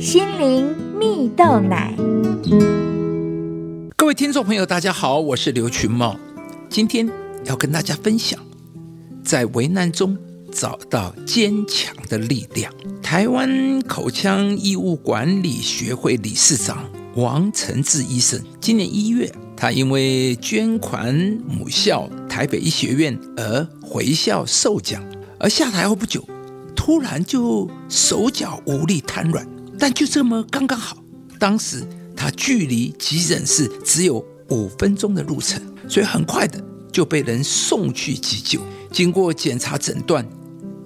心灵蜜豆奶。各位听众朋友，大家好，我是刘群茂，今天要跟大家分享，在危难中找到坚强的力量。台湾口腔义务管理学会理事长王承志医生，今年一月，他因为捐款母校台北医学院而回校受奖，而下台后不久，突然就手脚无力瘫软，但就这么刚刚好，当时。他距离急诊室只有五分钟的路程，所以很快的就被人送去急救。经过检查诊断，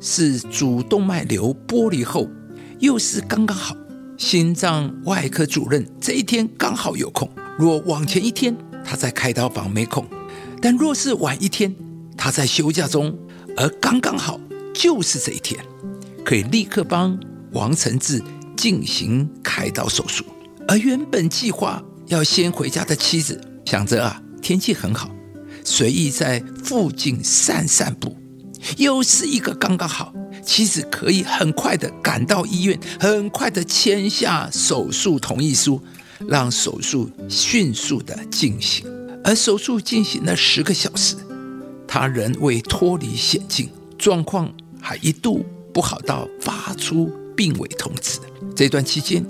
是主动脉瘤剥离后，又是刚刚好。心脏外科主任这一天刚好有空，若往前一天，他在开刀房没空；但若是晚一天，他在休假中，而刚刚好就是这一天，可以立刻帮王承志进行开刀手术。而原本计划要先回家的妻子，想着啊，天气很好，随意在附近散散步，又是一个刚刚好，妻子可以很快的赶到医院，很快的签下手术同意书，让手术迅速的进行。而手术进行了十个小时，他仍未脱离险境，状况还一度不好到发出病危通知。这段期间，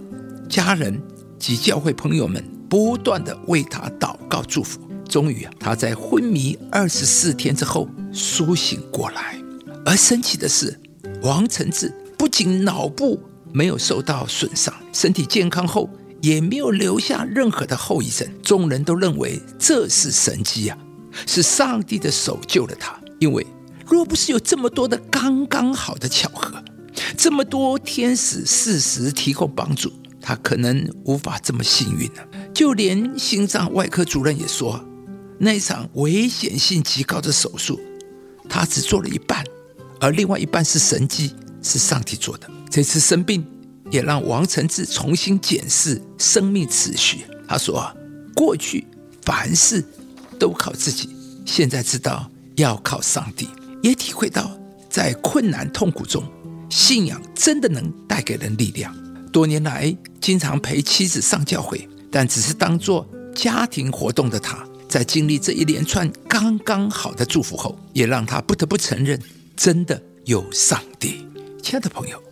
家人。及教会朋友们不断的为他祷告祝福，终于啊，他在昏迷二十四天之后苏醒过来。而神奇的是，王承志不仅脑部没有受到损伤，身体健康后也没有留下任何的后遗症。众人都认为这是神迹啊，是上帝的手救了他。因为若不是有这么多的刚刚好的巧合，这么多天使适时提供帮助。他可能无法这么幸运呢。就连心脏外科主任也说，那一场危险性极高的手术，他只做了一半，而另外一半是神迹，是上帝做的。这次生病也让王承志重新检视生命次序。他说：“过去凡事都靠自己，现在知道要靠上帝，也体会到在困难痛苦中，信仰真的能带给人力量。”多年来，经常陪妻子上教会，但只是当做家庭活动的他，在经历这一连串刚刚好的祝福后，也让他不得不承认，真的有上帝。亲爱的朋友，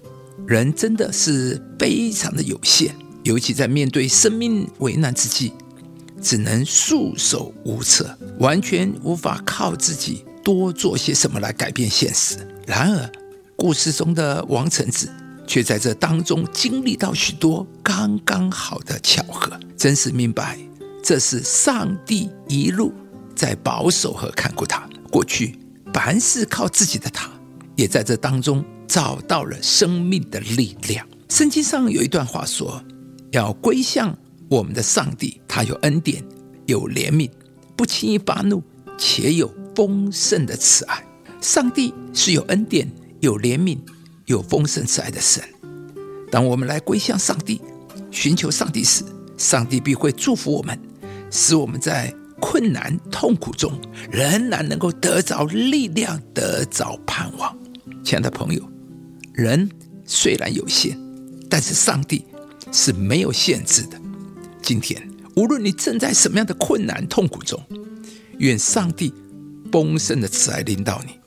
人真的是非常的有限，尤其在面对生命危难之际，只能束手无策，完全无法靠自己多做些什么来改变现实。然而，故事中的王承志。却在这当中经历到许多刚刚好的巧合，真是明白这是上帝一路在保守和看顾他。过去凡事靠自己的他，也在这当中找到了生命的力量。圣经上有一段话说：“要归向我们的上帝，他有恩典，有怜悯，不轻易发怒，且有丰盛的慈爱。”上帝是有恩典、有怜悯。有丰盛慈爱的神，当我们来归向上帝，寻求上帝时，上帝必会祝福我们，使我们在困难痛苦中仍然能够得着力量，得着盼望。亲爱的朋友，人虽然有限，但是上帝是没有限制的。今天，无论你正在什么样的困难痛苦中，愿上帝丰盛的慈爱领导你。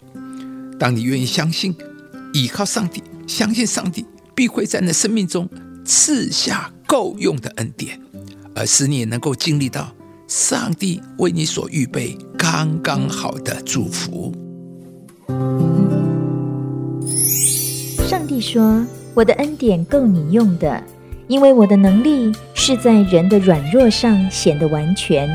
当你愿意相信。依靠上帝，相信上帝必会在你的生命中赐下够用的恩典，而使你能够经历到上帝为你所预备刚刚好的祝福。上帝说：“我的恩典够你用的，因为我的能力是在人的软弱上显得完全。”